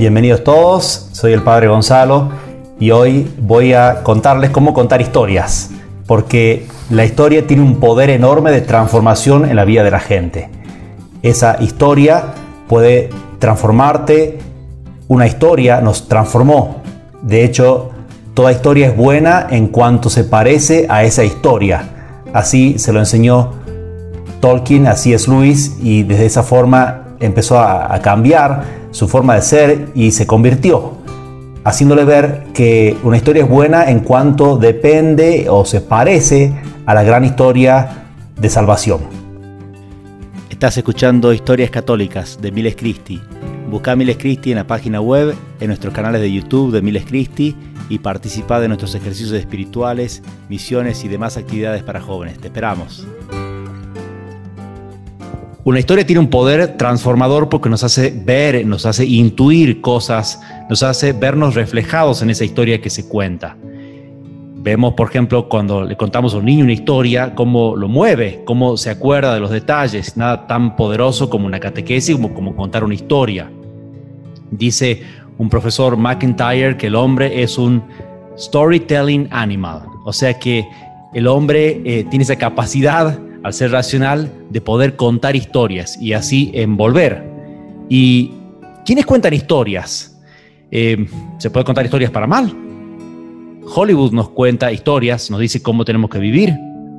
Bienvenidos todos, soy el Padre Gonzalo y hoy voy a contarles cómo contar historias, porque la historia tiene un poder enorme de transformación en la vida de la gente. Esa historia puede transformarte, una historia nos transformó. De hecho, toda historia es buena en cuanto se parece a esa historia. Así se lo enseñó Tolkien, así es Luis, y desde esa forma empezó a, cambiar su forma de ser y se convirtió, haciéndole ver que una historia es buena en cuanto depende o se parece a la gran historia de salvación. Estás escuchando Historias Católicas de Miles Christi. Busca Miles Christi en la página web, en nuestros canales de YouTube de Miles Christi y participa de nuestros ejercicios espirituales, misiones y demás actividades para jóvenes. Te esperamos. Una historia tiene un poder transformador porque nos hace ver, nos hace intuir cosas, nos hace vernos reflejados en esa historia que se cuenta. Vemos, por ejemplo, cuando le contamos a un niño una historia, cómo lo mueve, cómo se acuerda de los detalles, nada tan poderoso como una catequesis, como, contar una historia. Dice un profesor McIntyre que el hombre es un storytelling animal, o sea que el hombre eh, tiene esa capacidad al ser racional, de poder contar historias y así envolver. ¿Y quiénes cuentan historias? Eh, ¿Se puede contar historias para mal? Hollywood nos cuenta historias, nos dice cómo tenemos que vivir.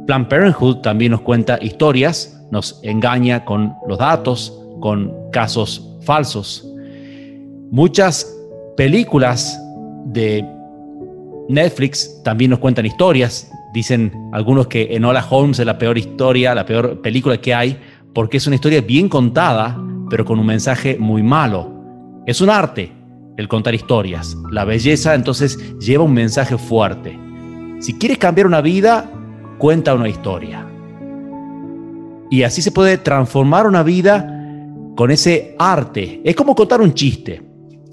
Planned Parenthood también nos cuenta historias, nos engaña con los datos, con casos falsos. Muchas películas de Netflix también nos cuentan historias, Dicen algunos que Enola Holmes es la peor historia, la peor película que hay, porque es una historia bien contada, pero con un mensaje muy malo. Es un arte el contar historias. La belleza entonces lleva un mensaje fuerte. Si quieres cambiar una vida, cuenta una historia. Y así se puede transformar una vida con ese arte. Es como contar un chiste.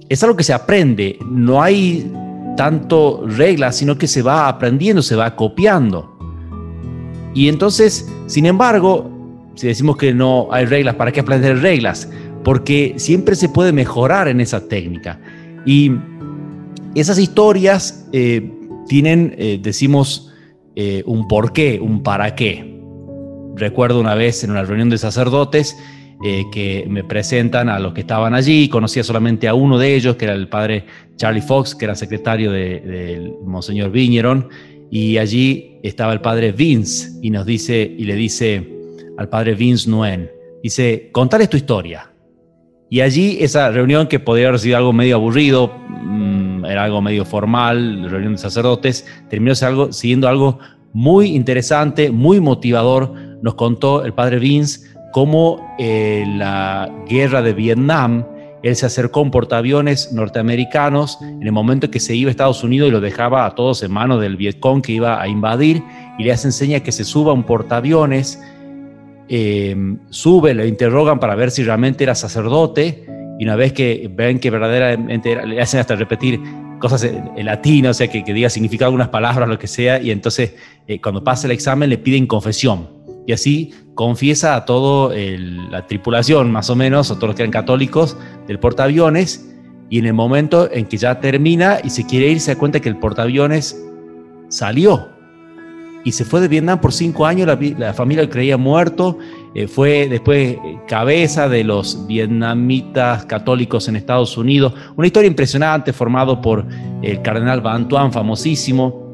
Es algo que se aprende. No hay tanto reglas, sino que se va aprendiendo, se va copiando. Y entonces, sin embargo, si decimos que no hay reglas, ¿para qué aprender reglas? Porque siempre se puede mejorar en esa técnica. Y esas historias eh, tienen, eh, decimos, eh, un porqué, un para qué. Recuerdo una vez en una reunión de sacerdotes, eh, que me presentan a los que estaban allí. Conocía solamente a uno de ellos, que era el padre Charlie Fox, que era secretario del de, Monseñor Viñeron. Y allí estaba el padre Vince y nos dice, y le dice al padre Vince Nuen, dice, contales tu historia. Y allí esa reunión que podría haber sido algo medio aburrido, mm, era algo medio formal, reunión de sacerdotes, terminó siendo algo muy interesante, muy motivador. Nos contó el padre Vince cómo en eh, la guerra de Vietnam, él se acercó a un portaaviones norteamericanos en el momento que se iba a Estados Unidos y lo dejaba a todos en manos del Vietcong que iba a invadir y le hace enseña que se suba a un portaaviones, em, sube, le interrogan para ver si realmente era sacerdote y una vez que ven que verdaderamente le hacen hasta repetir cosas en, latín, o sea, que, diga significado algunas palabras, lo que sea, y entonces eh, cuando pasa el examen le piden confesión y así confiesa a toda la tripulación, más o menos, a todos los que eran católicos del portaaviones, y en el momento en que ya termina y se quiere ir, se da cuenta que el portaaviones salió y se fue de Vietnam por cinco años, la, familia lo creía muerto, eh, fue después cabeza de los vietnamitas católicos en Estados Unidos, una historia impresionante formado por el cardenal Van Tuan, famosísimo,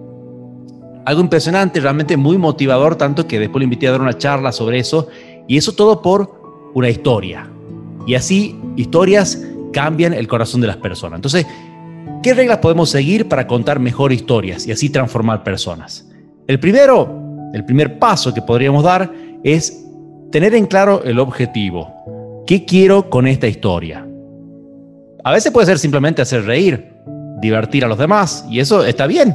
algo impresionante, realmente muy motivador, tanto que después le invité a dar una charla sobre eso, y eso todo por una historia. Y así, historias cambian el corazón de las personas. Entonces, ¿qué reglas podemos seguir para contar mejor historias y así transformar personas? El primero, el primer paso que podríamos dar es tener en claro el objetivo. ¿Qué quiero con esta historia? A veces puede ser simplemente hacer reír, divertir a los demás, y eso está bien.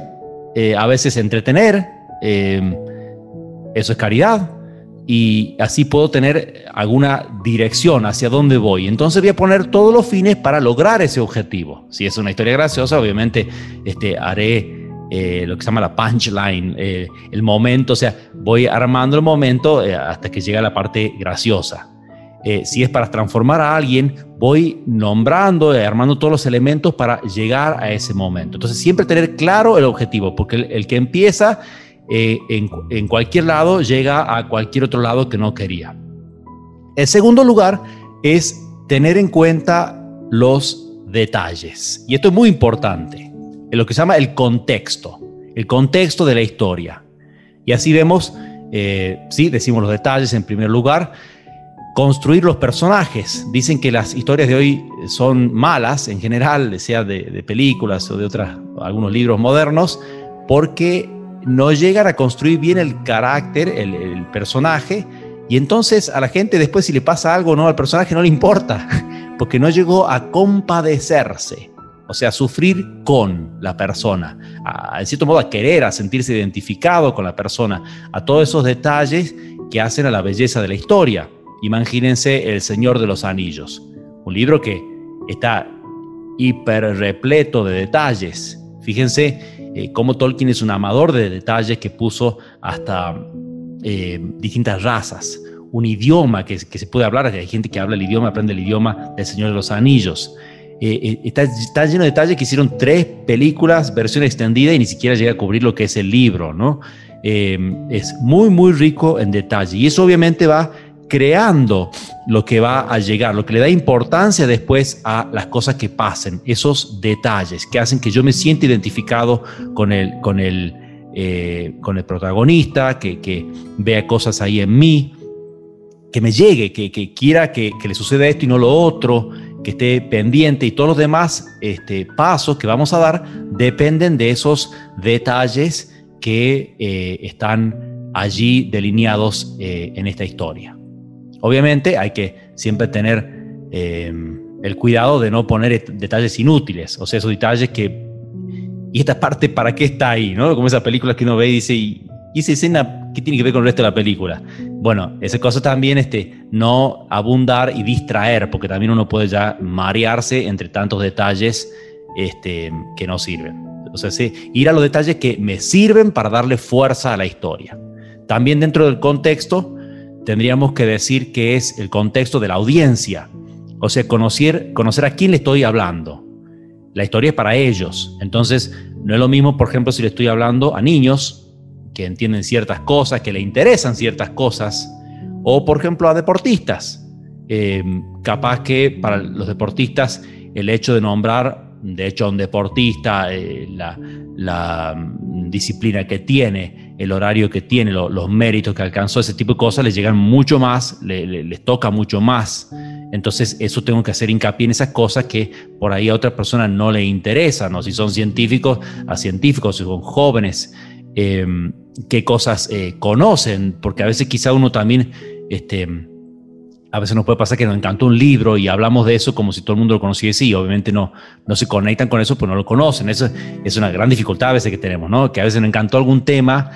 Eh, a veces entretener, eh, eso es caridad, y así puedo tener alguna dirección hacia dónde voy. Entonces voy a poner todos los fines para lograr ese objetivo. Si es una historia graciosa, obviamente este, haré eh, lo que se llama la punchline, el momento, o sea, voy armando el momento hasta que llega la parte graciosa. Eh, si es para transformar a alguien, voy nombrando, armando todos los elementos para llegar a ese momento. Entonces, siempre tener claro el objetivo, porque el, que empieza eh, en, en cualquier lado llega a cualquier otro lado que no quería. El segundo lugar es tener en cuenta los detalles. Y esto es muy importante, en lo que se llama el contexto, el contexto de la historia. Y así vemos, eh, sí, decimos los detalles en primer lugar, construir los personajes. Dicen que las historias de hoy son malas en general, sea de, películas o de otras, algunos libros modernos, porque no llegan a construir bien el carácter, el, personaje, y entonces a la gente después si le pasa algo no al personaje no le importa, porque no llegó a compadecerse, o sea, a sufrir con la persona, a, en cierto modo a querer, a sentirse identificado con la persona, a todos esos detalles que hacen a la belleza de la historia. Imagínense El Señor de los Anillos, un libro que está hiper repleto de detalles. Fíjense eh, cómo Tolkien es un amador de detalles que puso hasta eh, distintas razas, un idioma que, se puede hablar, hay gente que habla el idioma, aprende el idioma del Señor de los Anillos. Eh, está, lleno de detalles que hicieron tres películas, versión extendida, y ni siquiera llega a cubrir lo que es el libro, ¿no? es muy, muy rico en detalle. Y eso obviamente va creando lo que va a llegar, lo que le da importancia después a las cosas que pasen, esos detalles que hacen que yo me sienta identificado con el, con el, eh, con el protagonista, que, vea cosas ahí en mí, que me llegue, que, quiera que, le suceda esto y no lo otro, que esté pendiente y todos los demás este, pasos que vamos a dar dependen de esos detalles que eh, están allí delineados eh, en esta historia. Obviamente hay que siempre tener eh, el cuidado de no poner detalles inútiles, o sea, esos detalles que... ¿Y esta parte para qué está ahí? ¿no? Como esa película que uno ve y dice, ¿y, esa escena qué tiene que ver con el resto de la película? Bueno, esa cosa también, este, no abundar y distraer, porque también uno puede ya marearse entre tantos detalles este, que no sirven. O sea, ir a los detalles que me sirven para darle fuerza a la historia. También dentro del contexto, tendríamos que decir que es el contexto de la audiencia, o sea, conocer, conocer a quién le estoy hablando. La historia es para ellos, entonces no es lo mismo, por ejemplo, si le estoy hablando a niños que entienden ciertas cosas, que le interesan ciertas cosas, o por ejemplo a deportistas. Eh, capaz que para los deportistas el hecho de nombrar, de hecho, a un deportista, eh, la, la disciplina que tiene, el horario que tiene, los méritos que alcanzó, ese tipo de cosas les llegan mucho más, les toca mucho más. Entonces, eso tengo que hacer hincapié en esas cosas que por ahí a otra persona no le interesan, ¿no? Si son científicos, a científicos, si son jóvenes, em, qué cosas eh, conocen, porque a veces quizá uno también, este, a veces nos puede pasar que nos encantó un libro y hablamos de eso como si todo el mundo lo conociese y obviamente no, no se conectan con eso, pues no lo conocen. Eso es una gran dificultad a veces que tenemos, ¿no? Que a veces nos encantó algún tema,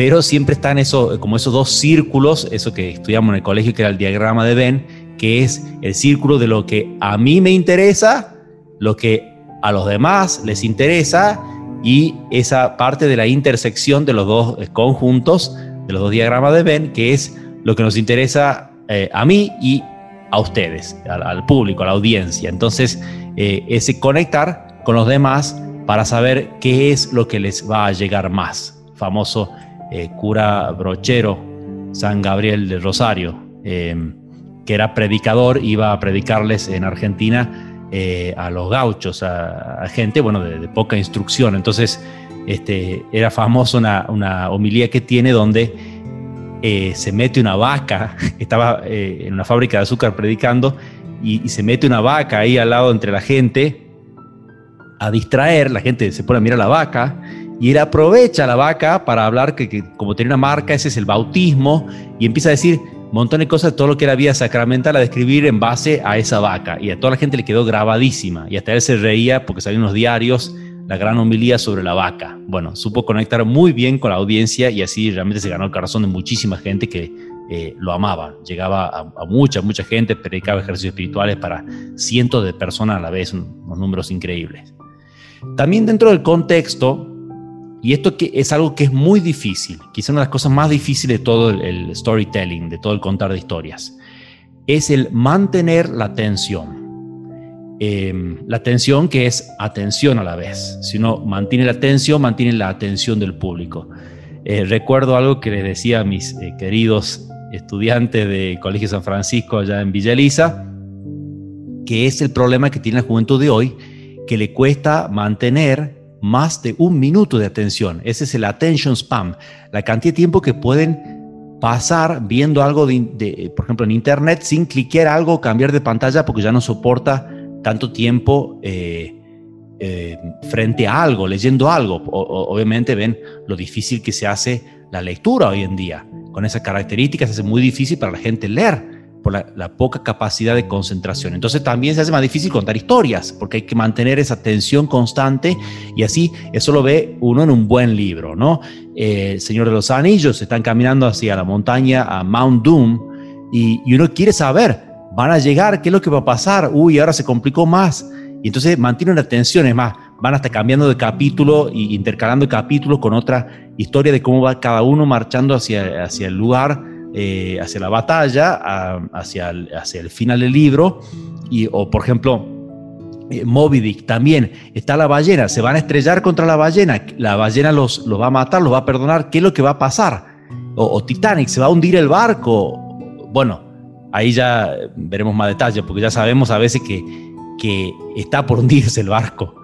pero siempre están eso, como esos dos círculos, eso que estudiamos en el colegio, que era el diagrama de Venn, que es el círculo de lo que a mí me interesa, lo que a los demás les interesa y esa parte de la intersección de los dos conjuntos, de los dos diagramas de Venn, que es lo que nos interesa eh, a mí y a ustedes, al, público, a la audiencia. Entonces, eh, ese conectar con los demás para saber qué es lo que les va a llegar más. Famoso eh, cura brochero San Gabriel del Rosario, que era predicador, iba a predicarles en Argentina a los gauchos, a, gente, bueno, de, poca instrucción. Entonces, este, era famoso una, una homilía que tiene donde eh, se mete una vaca, estaba eh, en una fábrica de azúcar predicando, y, se mete una vaca ahí al lado entre la gente a distraer, la gente se pone a mirar la vaca, y él aprovecha la vaca para hablar que, como tiene una marca, ese es el bautismo, y empieza a decir un montón de cosas, todo lo que era vida sacramental a describir en base a esa vaca, y a toda la gente le quedó grabadísima, y hasta él se reía porque salían unos diarios la gran homilía sobre la vaca. Bueno, supo conectar muy bien con la audiencia y así realmente se ganó el corazón de muchísima gente que eh, lo amaba. Llegaba a, mucha, mucha gente, predicaba ejercicios espirituales para cientos de personas a la vez, unos números increíbles. También dentro del contexto, y esto es algo que es muy difícil, quizá una de las cosas más difíciles de todo el, storytelling, de todo el contar de historias, es el mantener la atención. Em, la atención que es atención a la vez. Si uno mantiene la atención, mantiene la atención del público. Eh, recuerdo algo que les decía a mis eh, queridos estudiantes de Colegio San Francisco allá en Villa Elisa, que es el problema que tiene la juventud de hoy, que le cuesta mantener más de un minuto de atención. Ese es el attention spam, la cantidad de tiempo que pueden pasar viendo algo, de, por ejemplo, en Internet sin cliquear algo, cambiar de pantalla porque ya no soporta tanto tiempo eh, eh, frente a algo, leyendo algo. obviamente ven lo difícil que se hace la lectura hoy en día. Con esas características se hace muy difícil para la gente leer por la, poca capacidad de concentración. Entonces también se hace más difícil contar historias, porque hay que mantener esa tensión constante y así eso lo ve uno en un buen libro, ¿no? Eh, Señor de los Anillos, están caminando hacia la montaña, a Mount Doom, y, y, uno quiere saber, van a llegar, qué es lo que va a pasar, uy, ahora se complicó más. Y entonces mantiene una tensión, es más, van hasta cambiando de capítulo e intercalando capítulos con otra historia de cómo va cada uno marchando hacia, hacia el lugar eh, hacia la batalla, hacia, el, hacia el final del libro, y, o por ejemplo, eh, Moby Dick también, está la ballena, se van a estrellar contra la ballena, la ballena los, los va a matar, los va a perdonar, ¿qué es lo que va a pasar? O, Titanic, se va a hundir el barco, bueno, ahí ya veremos más detalles, porque ya sabemos a veces que, que está por hundirse el barco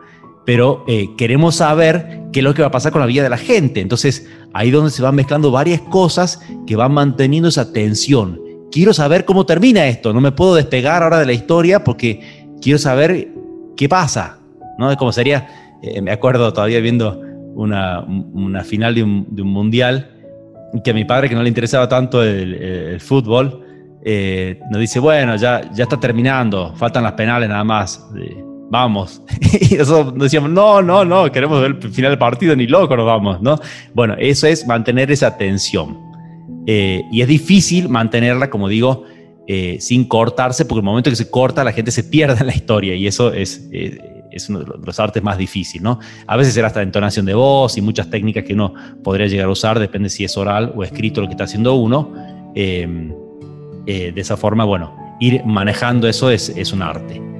pero eh, queremos saber qué es lo que va a pasar con la vida de la gente. Entonces, ahí donde se van mezclando varias cosas que van manteniendo esa tensión. Quiero saber cómo termina esto, no me puedo despegar ahora de la historia porque quiero saber qué pasa, ¿no? Es como sería, eh, me acuerdo todavía viendo una, una final de un, de un, mundial que a mi padre, que no le interesaba tanto el, fútbol, eh, nos dice, bueno, ya, ya está terminando, faltan las penales nada más vamos. y nosotros decíamos, no, no, no, queremos ver el final del partido, ni loco nos vamos, ¿no? Bueno, eso es mantener esa tensión. Eh, y es difícil mantenerla, como digo, eh, sin cortarse, porque el momento que se corta la gente se pierde en la historia y eso es, eh, es uno de los artes más difíciles, ¿no? A veces será hasta entonación de voz y muchas técnicas que uno podría llegar a usar, depende si es oral o escrito lo que está haciendo uno. de esa forma, bueno, ir manejando eso es, es un arte.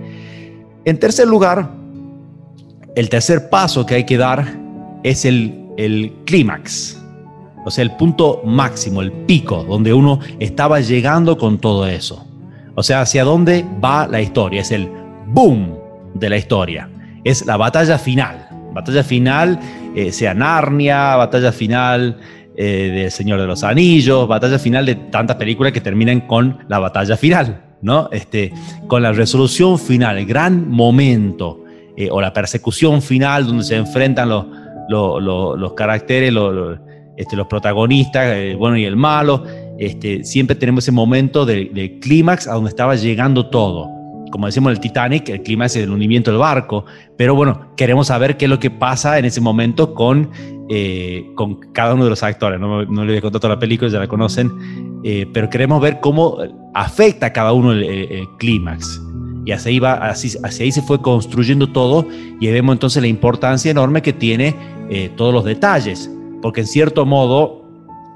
En tercer lugar, el tercer paso que hay que dar es el, clímax, o sea, el punto máximo, el pico, donde uno estaba llegando con todo eso. O sea, hacia dónde va la historia, es el boom de la historia, es la batalla final. Batalla final, eh, sea Narnia, batalla final eh, de Señor de los Anillos, batalla final de tantas películas que terminan con la batalla final. ¿No? Este, con la resolución final, el gran momento, eh, o la persecución final donde se enfrentan los, los, caracteres, los, este, los protagonistas, el bueno y el malo, este, siempre tenemos ese momento de, clímax a donde estaba llegando todo. Como decimos en el Titanic, el clímax es el hundimiento del barco, pero bueno, queremos saber qué es lo que pasa en ese momento con, eh, con cada uno de los actores. No, no les voy a la película, ya la conocen, eh, pero queremos ver cómo afecta a cada uno el, clímax. Y hacia ahí, va, así, hacia ahí se fue construyendo todo y vemos entonces la importancia enorme que tiene eh, todos los detalles. Porque en cierto modo,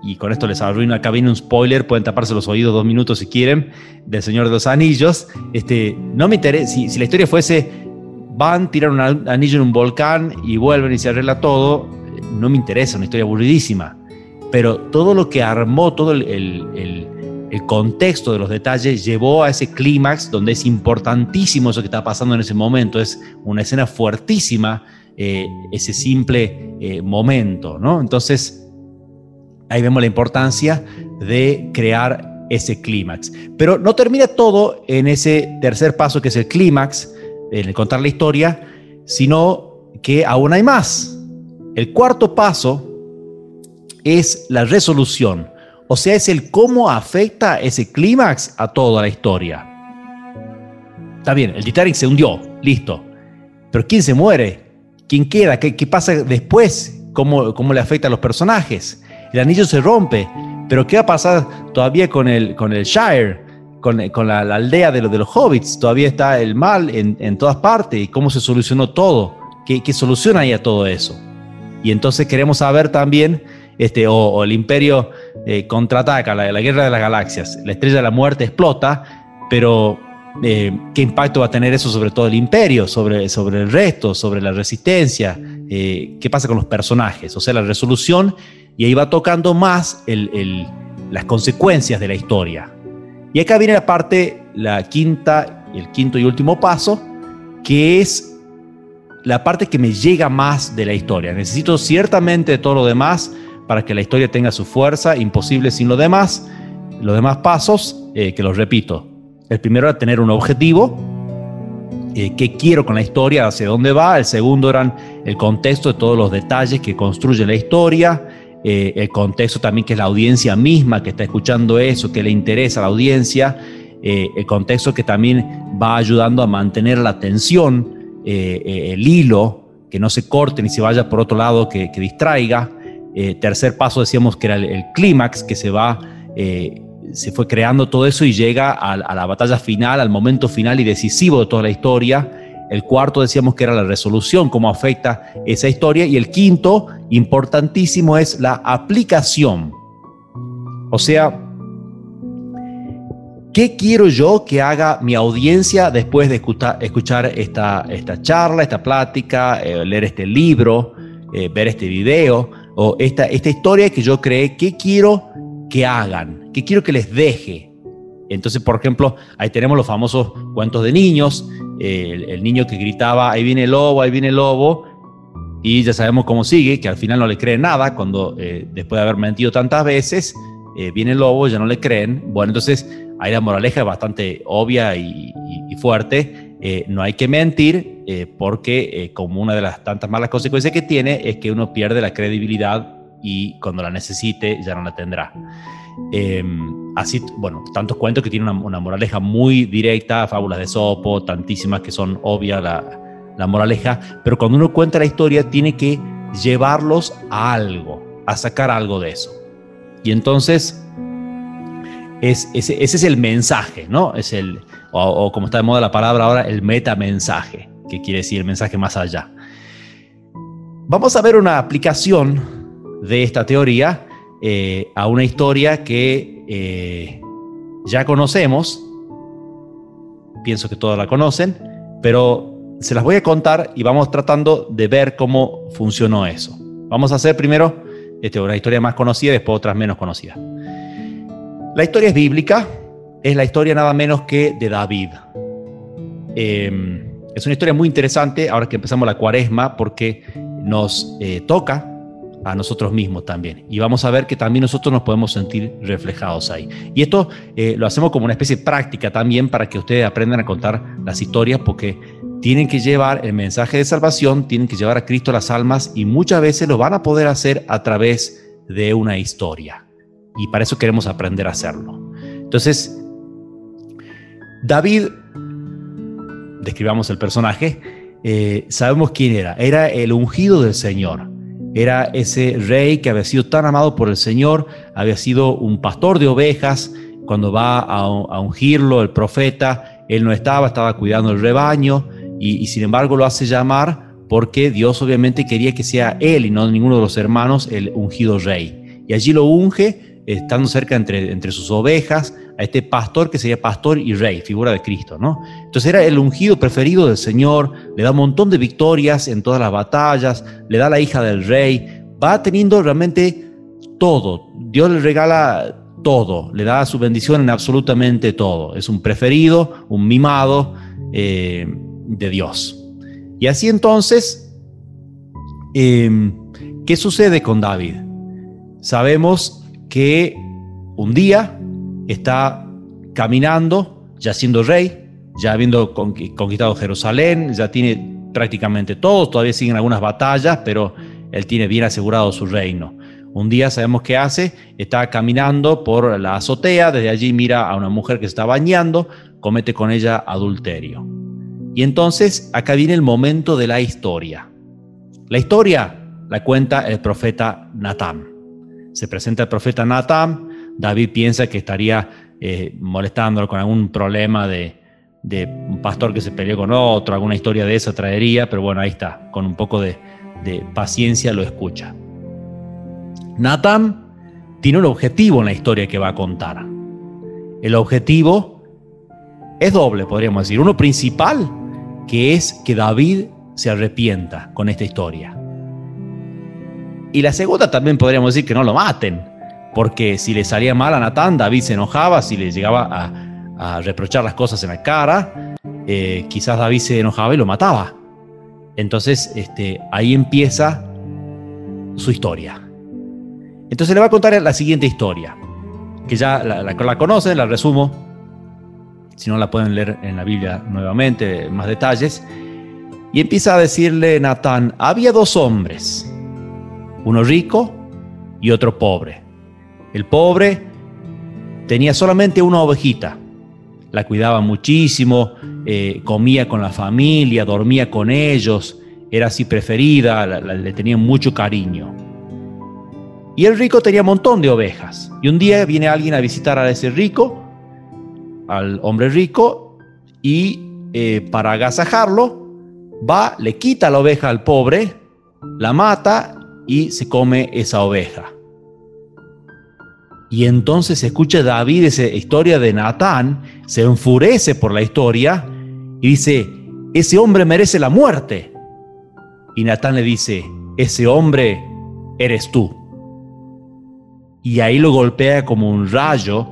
y con esto les arruino acá viene un spoiler, pueden taparse los oídos dos minutos si quieren, del Señor de los Anillos. Este, no me interesa, si, si la historia fuese, van, tiran un anillo en un volcán y vuelven y se arregla todo, no me interesa, una historia aburridísima pero todo lo que armó, todo el, contexto de los detalles llevó a ese clímax donde es importantísimo eso que está pasando en ese momento, es una escena fuertísima, eh, ese simple eh, momento, ¿no? Entonces, ahí vemos la importancia de crear ese clímax. Pero no termina todo en ese tercer paso que es el clímax, en el contar la historia, sino que aún hay más. El cuarto paso es la resolución, o sea, es el cómo afecta ese clímax a toda la historia. Está bien, el Titanic se hundió, listo. Pero ¿quién se muere? ¿Quién queda? ¿Qué, pasa después? ¿Cómo, ¿Cómo, le afecta a los personajes? El anillo se rompe, pero ¿qué va a pasar todavía con el, con el Shire? Con, la, aldea de, los hobbits, todavía está el mal en, todas partes, y cómo se solucionó todo, qué, qué solución hay a todo eso. Y entonces queremos saber también este, o, el imperio eh, contraataca, la, guerra de las galaxias, la estrella de la muerte explota, pero eh, ¿qué impacto va a tener eso sobre todo el imperio, sobre, el resto, sobre la resistencia? Eh, ¿Qué pasa con los personajes? O sea, la resolución, y ahí va tocando más las consecuencias de la historia. Y acá viene la parte, la quinta, el quinto y último paso, que es la parte que me llega más de la historia. Necesito ciertamente todo lo demás para que la historia tenga su fuerza, imposible sin lo demás. Los demás pasos, eh, que los repito. El primero era tener un objetivo, eh, qué quiero con la historia, hacia dónde va. El segundo eran el contexto de todos los detalles que construye la historia. Eh, el contexto también que es la audiencia misma que está escuchando eso, que le interesa a la audiencia. el contexto que también va ayudando a mantener la atención eh, eh, el hilo, que no se corte ni se vaya por otro lado, que, distraiga. Eh, tercer paso decíamos que era el, clímax, que se va, se fue creando todo eso y llega a, la batalla final, al momento final y decisivo de toda la historia. El cuarto decíamos que era la resolución, cómo afecta esa historia. Y el quinto, importantísimo, es la aplicación. O sea, ¿Qué quiero yo que haga mi audiencia después de escuchar, esta, esta charla, esta plática, eh, leer este libro, eh, ver este video o esta, esta historia que yo creé? ¿Qué quiero que hagan? ¿Qué quiero que les deje? Entonces, por ejemplo, ahí tenemos los famosos cuentos de niños, el, niño que gritaba, ahí viene el lobo, ahí viene el lobo, y ya sabemos cómo sigue, que al final no le creen nada cuando eh, después de haber mentido tantas veces, viene el lobo, ya no le creen. Bueno, entonces Ahí la moraleja es bastante obvia y, fuerte. Eh, no hay que mentir eh, porque eh, como una de las tantas malas consecuencias que tiene es que uno pierde la credibilidad y cuando la necesite ya no la tendrá. Em, así, bueno, tantos cuentos que tienen una, moraleja muy directa, fábulas de Sopo, tantísimas que son obvias la, la moraleja, pero cuando uno cuenta la historia tiene que llevarlos a algo, a sacar algo de eso. Y entonces es, ese, es el mensaje, ¿no? Es el, o, como está de moda la palabra ahora, el metamensaje, que quiere decir el mensaje más allá. Vamos a ver una aplicación de esta teoría eh, a una historia que eh, ya conocemos, pienso que todos la conocen, pero se las voy a contar y vamos tratando de ver cómo funcionó eso. Vamos a hacer primero este, una historia más conocida y después otras menos conocidas. La historia es bíblica, es la historia nada menos que de David. Em, es una historia muy interesante ahora que empezamos la cuaresma porque nos eh, toca a nosotros mismos también. Y vamos a ver que también nosotros nos podemos sentir reflejados ahí. Y esto eh, lo hacemos como una especie de práctica también para que ustedes aprendan a contar las historias porque tienen que llevar el mensaje de salvación, tienen que llevar a Cristo las almas y muchas veces lo van a poder hacer a través de una historia y para eso queremos aprender a hacerlo. Entonces, David, describamos el personaje, eh, sabemos quién era. Era el ungido del Señor. Era ese rey que había sido tan amado por el Señor, había sido un pastor de ovejas. Cuando va a, ungirlo el profeta, él no estaba, estaba cuidando el rebaño y, y sin embargo lo hace llamar porque Dios obviamente quería que sea él y no ninguno de los hermanos el ungido rey. Y allí lo unge estando cerca entre, entre sus ovejas, a este pastor que sería pastor y rey, figura de Cristo, ¿no? Entonces era el ungido preferido del Señor, le da un montón de victorias en todas las batallas, le da la hija del rey, va teniendo realmente todo, Dios le regala todo, le da su bendición en absolutamente todo, es un preferido, un mimado eh, de Dios. Y así entonces, em, ¿qué sucede con David? Sabemos que un día está caminando, ya siendo rey, ya habiendo conquistado Jerusalén, ya tiene prácticamente todo, todavía siguen algunas batallas, pero él tiene bien asegurado su reino. Un día sabemos qué hace, está caminando por la azotea, desde allí mira a una mujer que está bañando, comete con ella adulterio. Y entonces acá viene el momento de la historia. La historia la cuenta el profeta Natán. Se presenta el profeta Natán, David piensa que estaría eh, molestándolo con algún problema de, un pastor que se peleó con otro, alguna historia de esa traería, pero bueno, ahí está, con un poco de, paciencia lo escucha. Natán tiene un objetivo en la historia que va a contar. El objetivo es doble, podríamos decir. Uno principal, que es que David se arrepienta con esta historia. Y la segunda también podríamos decir que no lo maten, porque si le salía mal a Natán, David se enojaba, si le llegaba a, reprochar las cosas en la cara, eh, quizás David se enojaba y lo mataba. Entonces, este, ahí empieza su historia. Entonces le va a contar la siguiente historia, que ya la, la, conocen, la resumo, si no la pueden leer en la Biblia nuevamente, más detalles. Y empieza a decirle Natán, había dos hombres, uno rico y otro pobre. El pobre tenía solamente una ovejita, la cuidaba muchísimo, eh, comía con la familia, dormía con ellos, era así preferida, le tenía mucho cariño. Y el rico tenía un montón de ovejas. Y un día viene alguien a visitar a ese rico, al hombre rico, y eh, para agasajarlo, va, le quita la oveja al pobre, la mata y se come esa oveja. Y entonces escucha David esa historia de Natán, se enfurece por la historia y dice, ese hombre merece la muerte. Y Natán le dice, ese hombre eres tú. Y ahí lo golpea como un rayo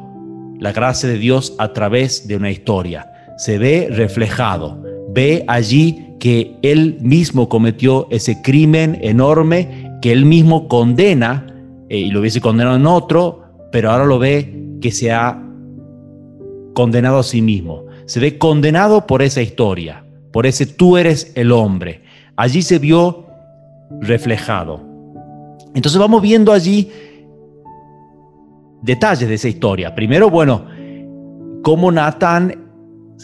la gracia de Dios a través de una historia. Se ve reflejado, ve allí que él mismo cometió ese crimen enorme que él mismo condena, eh, y lo hubiese condenado en otro, pero ahora lo ve que se ha condenado a sí mismo. Se ve condenado por esa historia, por ese tú eres el hombre. Allí se vio reflejado. Entonces vamos viendo allí detalles de esa historia. Primero, bueno, cómo Natán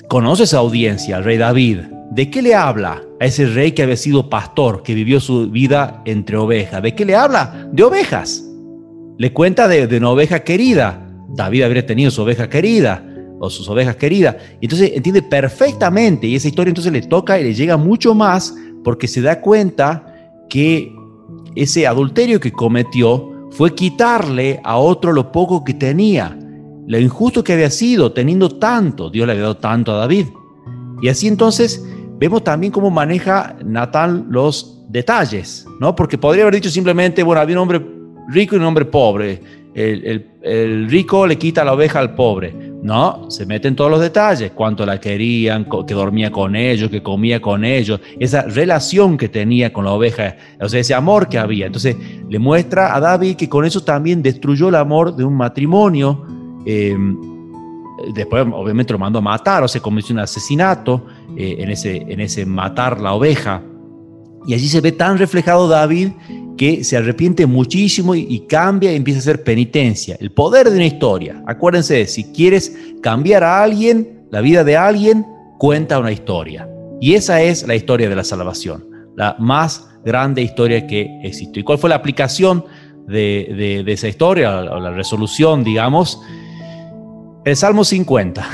conoce esa audiencia, el rey David. ¿De qué le habla? a ese rey que había sido pastor, que vivió su vida entre ovejas. ¿De qué le habla? De ovejas. Le cuenta de, una oveja querida. David habría tenido su oveja querida o sus ovejas queridas. Entonces entiende perfectamente y esa historia entonces le toca y le llega mucho más porque se da cuenta que ese adulterio que cometió fue quitarle a otro lo poco que tenía, lo injusto que había sido, teniendo tanto, Dios le había dado tanto a David. Y así entonces vemos también cómo maneja Natán los detalles, ¿no? Porque podría haber dicho simplemente, bueno, había un hombre rico y un hombre pobre. El, rico le quita la oveja al pobre. No, se mete en todos los detalles, cuánto la querían, que dormía con ellos, que comía con ellos, esa relación que tenía con la oveja, o sea, ese amor que había. Entonces le muestra a David que con eso también destruyó el amor de un matrimonio. Eh, después obviamente lo mandó a matar o se cometió un asesinato eh, en, ese, en ese matar la oveja. Y allí se ve tan reflejado David que se arrepiente muchísimo y, cambia y empieza a hacer penitencia. El poder de una historia. Acuérdense, si quieres cambiar a alguien, la vida de alguien, cuenta una historia. Y esa es la historia de la salvación, la más grande historia que existe. ¿Y cuál fue la aplicación de, de esa historia, o la resolución, digamos? El Salmo 50,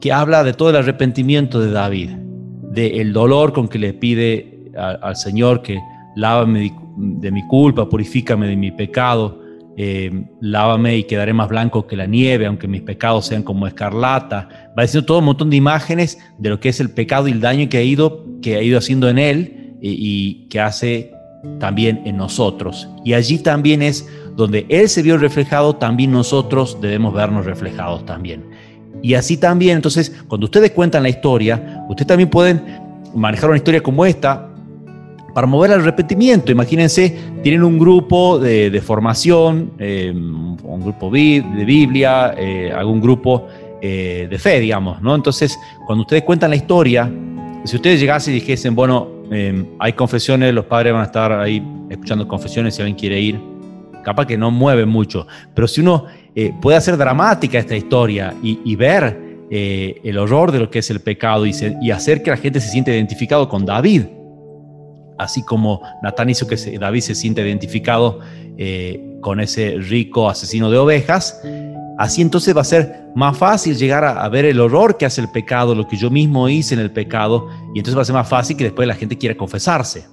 que habla de todo el arrepentimiento de David, del dolor con que le pide al Señor que lávame de, mi culpa, purifícame de mi pecado, eh, lávame y quedaré más blanco que la nieve, aunque mis pecados sean como escarlata. Va diciendo todo un montón de imágenes de lo que es el pecado y el daño que ha ido, que ha ido haciendo en él y que hace también en nosotros. Y allí también es donde Él se vio reflejado, también nosotros debemos vernos reflejados también. Y así también, entonces, cuando ustedes cuentan la historia, ustedes también pueden manejar una historia como esta para mover al arrepentimiento. Imagínense, tienen un grupo de, formación, eh, un grupo de Biblia, eh, algún grupo eh, de fe, digamos, ¿no? Entonces, cuando ustedes cuentan la historia, si ustedes llegasen y dijesen, bueno, hay confesiones, los padres van a estar ahí escuchando confesiones si alguien quiere ir, capaz que no mueve mucho, pero si uno eh, puede hacer dramática esta historia y, ver eh, el horror de lo que es el pecado y, hacer que la gente se siente identificado con David, así como Natán hizo que David se siente identificado eh, con ese rico asesino de ovejas, Así entonces va a ser más fácil llegar a, ver el horror que hace el pecado, lo que yo mismo hice en el pecado, y entonces va a ser más fácil que después la gente quiera confesarse.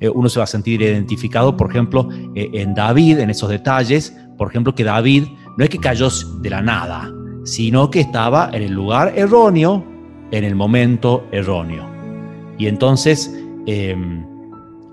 Eh, uno se va a sentir identificado, por ejemplo, eh, en David, en esos detalles, por ejemplo, que David no es que cayó de la nada, sino que estaba en el lugar erróneo, en el momento erróneo. Y entonces, em,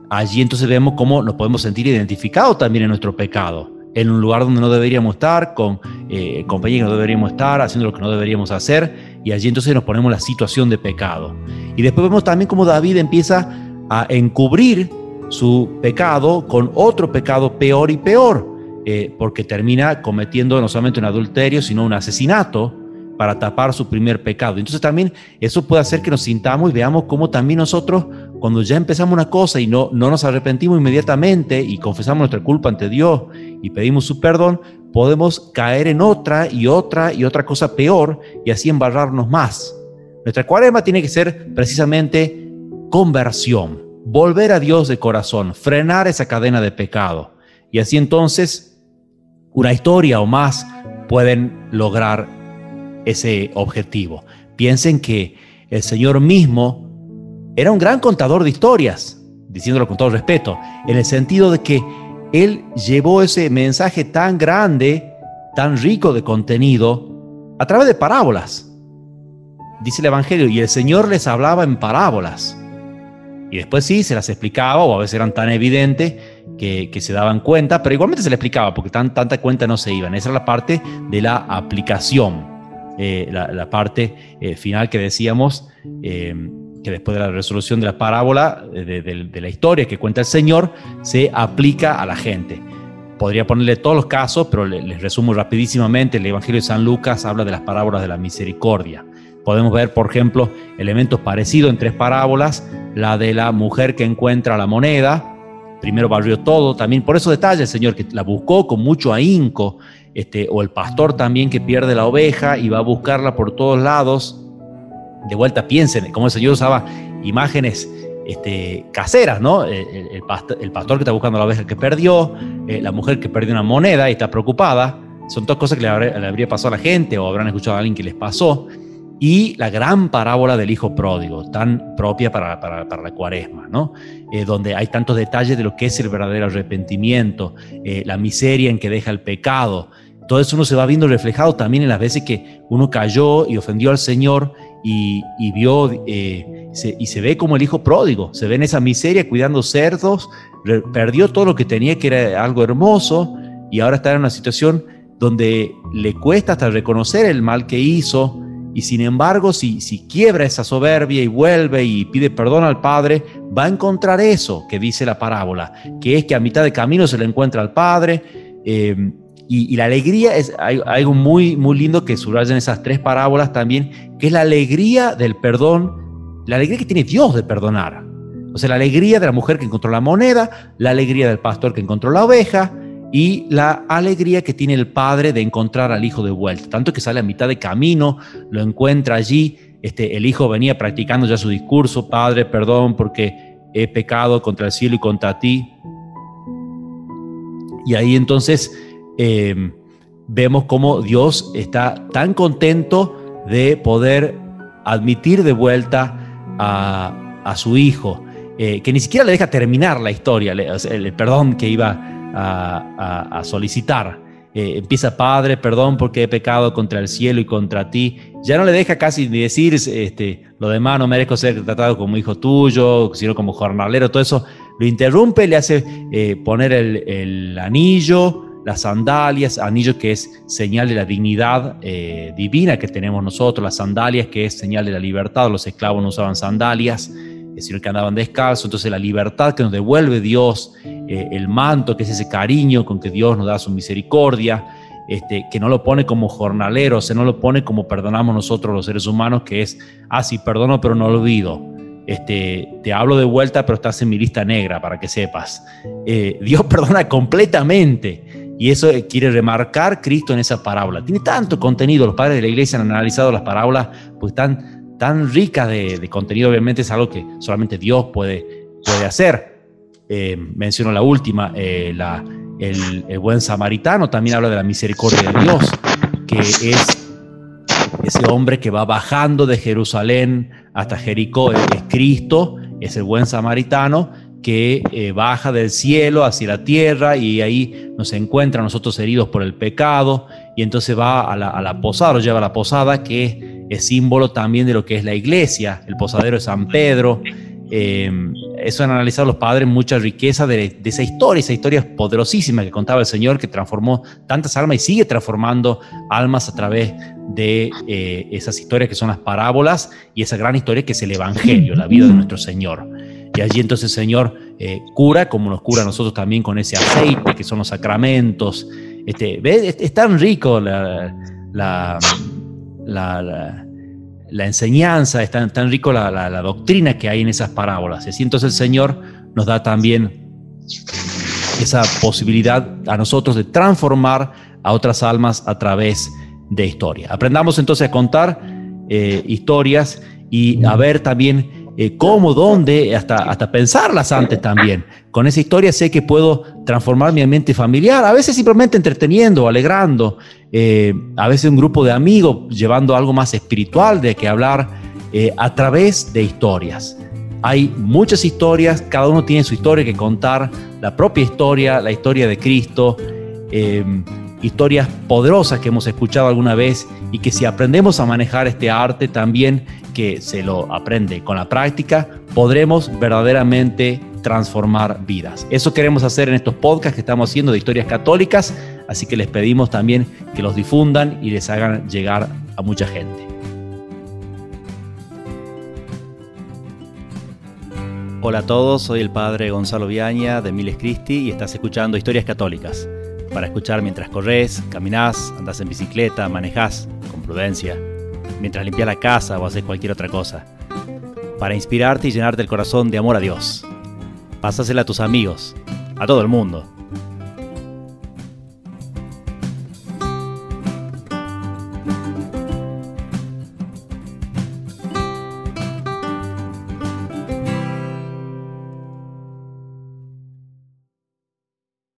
allí entonces vemos cómo nos podemos sentir identificados también en nuestro pecado, en un lugar donde no deberíamos estar, con eh, compañía que no deberíamos estar, haciendo lo que no deberíamos hacer, y allí entonces nos ponemos la situación de pecado. Y después vemos también cómo David empieza a encubrir su pecado con otro pecado peor y peor, eh, porque termina cometiendo no solamente un adulterio, sino un asesinato para tapar su primer pecado. Entonces también eso puede hacer que nos sintamos y veamos cómo también nosotros, cuando ya empezamos una cosa y no, no nos arrepentimos inmediatamente y confesamos nuestra culpa ante Dios y pedimos su perdón, podemos caer en otra y otra y otra cosa peor y así embarrarnos más. Nuestra cuaresma tiene que ser precisamente conversión, volver a Dios de corazón, frenar esa cadena de pecado. Y así entonces una historia o más pueden lograr ese objetivo. Piensen que el Señor mismo era un gran contador de historias, diciéndolo con todo respeto, en el sentido de que Él llevó ese mensaje tan grande, tan rico de contenido, a través de parábolas. Dice el Evangelio, y el Señor les hablaba en parábolas. Y después sí, se las explicaba, o a veces eran tan evidentes que, se daban cuenta, pero igualmente se le explicaba, porque tan, tanta cuenta no se iban. Esa es la parte de la aplicación, eh, la, parte eh, final que decíamos, eh, que después de la resolución de la parábola, de, la historia que cuenta el Señor, se aplica a la gente. Podría ponerle todos los casos, pero les resumo rapidísimamente. El Evangelio de San Lucas habla de las parábolas de la misericordia. Podemos ver, por ejemplo, elementos parecidos en tres parábolas, la de la mujer que encuentra la moneda, primero barrió todo, también por esos detalles el Señor que la buscó con mucho ahínco, este, o el pastor también que pierde la oveja y va a buscarla por todos lados. De vuelta piensen, como el Señor usaba imágenes este, caseras, ¿no? El, pastor, que está buscando la oveja que perdió, eh, la mujer que perdió una moneda y está preocupada, son todas cosas que le, le habría pasado a la gente o habrán escuchado a alguien que les pasó y la gran parábola del Hijo Pródigo, tan propia para, para, la cuaresma, ¿no? Eh, donde hay tantos detalles de lo que es el verdadero arrepentimiento, eh, la miseria en que deja el pecado. Todo eso uno se va viendo reflejado también en las veces que uno cayó y ofendió al Señor y, vio eh, y se ve como el Hijo Pródigo, se ve en esa miseria cuidando cerdos, perdió todo lo que tenía, que era algo hermoso, y ahora está en una situación donde le cuesta hasta reconocer el mal que hizo, y sin embargo, si, si quiebra esa soberbia y vuelve y pide perdón al Padre, va a encontrar eso que dice la parábola, que es que a mitad de camino se le encuentra al Padre. Eh, y, la alegría es algo muy, muy lindo que subrayan esas tres parábolas también, que es la alegría del perdón, la alegría que tiene Dios de perdonar. O sea, la alegría de la mujer que encontró la moneda, la alegría del pastor que encontró la oveja, y la alegría que tiene el padre de encontrar al hijo de vuelta. Tanto que sale a mitad de camino, lo encuentra allí. Este, el hijo venía practicando ya su discurso, Padre, perdón porque he pecado contra el cielo y contra ti. Y ahí entonces em, vemos cómo Dios está tan contento de poder admitir de vuelta a, su hijo, eh, que ni siquiera le deja terminar la historia, el perdón que iba a, solicitar. Eh, empieza, Padre, perdón porque he pecado contra el cielo y contra ti. Ya no le deja casi ni decir este, lo demás, no merezco ser tratado como hijo tuyo, sino como jornalero, todo eso. Lo interrumpe, le hace eh, poner el, anillo, las sandalias, anillo que es señal de la dignidad eh, divina que tenemos nosotros, las sandalias que es señal de la libertad, los esclavos no usaban sandalias sino que andaban descalzos, entonces la libertad que nos devuelve Dios, eh, el manto, que es ese cariño con que Dios nos da su misericordia, este, que no lo pone como jornalero, se no lo pone como perdonamos nosotros los seres humanos, que es, ah, sí, perdono, pero no olvido. Este, te hablo de vuelta, pero estás en mi lista negra, para que sepas. Eh, Dios perdona completamente. Y eso quiere remarcar Cristo en esa parábola. Tiene tanto contenido, los padres de la iglesia han analizado las parábolas, pues están tan rica de, contenido, obviamente es algo que solamente Dios puede, puede hacer. Eh, menciono la última, eh, la, el, buen samaritano también habla de la misericordia de Dios, que es ese hombre que va bajando de Jerusalén hasta Jericó, es Cristo, es el buen samaritano, que eh, baja del cielo hacia la tierra y ahí nos encuentra a nosotros heridos por el pecado y entonces va a la, posada, lo lleva a la posada que es símbolo también de lo que es la iglesia, el posadero de San Pedro. Eh, eso han analizado los padres mucha riqueza de, esa historia, esa historia poderosísima que contaba el Señor que transformó tantas almas y sigue transformando almas a través de eh, esas historias que son las parábolas y esa gran historia que es el Evangelio, la vida de nuestro Señor. Y allí entonces el Señor eh, cura, como nos cura a nosotros también con ese aceite, que son los sacramentos. Este, Es, tan rico la, la, la, enseñanza, es tan, tan rico la, doctrina que hay en esas parábolas. Y entonces el Señor nos da también esa posibilidad a nosotros de transformar a otras almas a través de historia. Aprendamos entonces a contar eh, historias y a ver también eh, cómo, dónde, hasta, hasta pensarlas antes también. Con esa historia sé que puedo transformar mi ambiente familiar, a veces simplemente entreteniendo, alegrando, eh, a veces un grupo de amigos llevando algo más espiritual de que hablar eh, a través de historias. Hay muchas historias, cada uno tiene su historia que contar, la propia historia, la historia de Cristo, historias poderosas que hemos escuchado alguna vez y que si aprendemos a manejar este arte también que se lo aprende con la práctica, podremos verdaderamente transformar vidas. Eso queremos hacer en estos podcasts que estamos haciendo de historias católicas, así que les pedimos también que los difundan y les hagan llegar a mucha gente. Hola a todos, soy el padre Gonzalo Viaña de Miles Cristi y estás escuchando Historias Católicas. Para escuchar mientras corres, caminás, andas en bicicleta, manejás, con prudencia mientras limpias la casa o haces cualquier otra cosa, para inspirarte y llenarte el corazón de amor a Dios. Pásasela a tus amigos, a todo el mundo.